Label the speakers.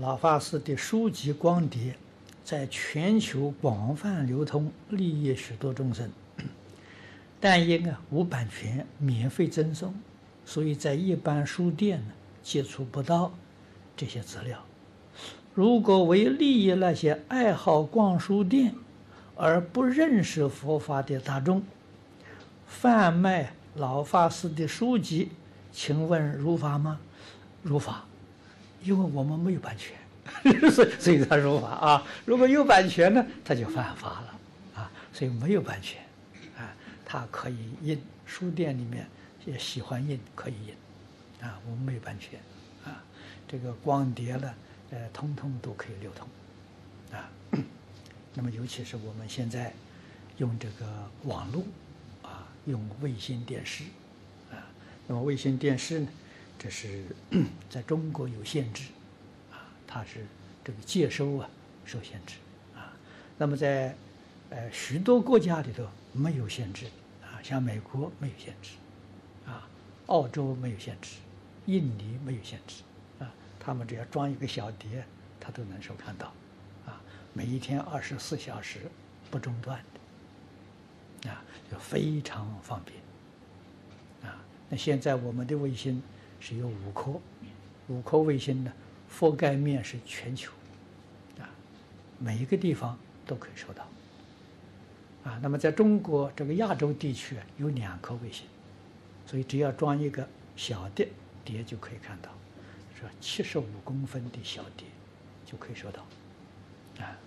Speaker 1: 老法师的书籍光碟在全球广泛流通，利益许多众生。但因啊无版权，免费赠送，所以在一般书店呢接触不到这些资料。如果为利益那些爱好逛书店而不认识佛法的大众，贩卖老法师的书籍，请问如法吗？如法。因为我们没有版权，所以所以他说法啊。如果有版权呢，他就犯法了啊。所以没有版权啊，他可以印，书店里面也喜欢印可以印啊。我们没有版权啊，这个光碟呢，呃，通通都可以流通啊。那么尤其是我们现在用这个网络啊，用卫星电视啊，那么卫星电视呢？这是 在中国有限制，啊，它是这个接收啊受限制，啊，那么在呃许多国家里头没有限制，啊，像美国没有限制，啊，澳洲没有限制，印尼没有限制，啊，他们只要装一个小碟，他都能收看到，啊，每一天二十四小时不中断的，啊，就非常方便，啊，那现在我们的卫星。是有五颗，五颗卫星呢，覆盖面是全球，啊，每一个地方都可以收到，啊，那么在中国这个亚洲地区有两颗卫星，所以只要装一个小的碟就可以看到，是七十五公分的小碟就可以收到，啊。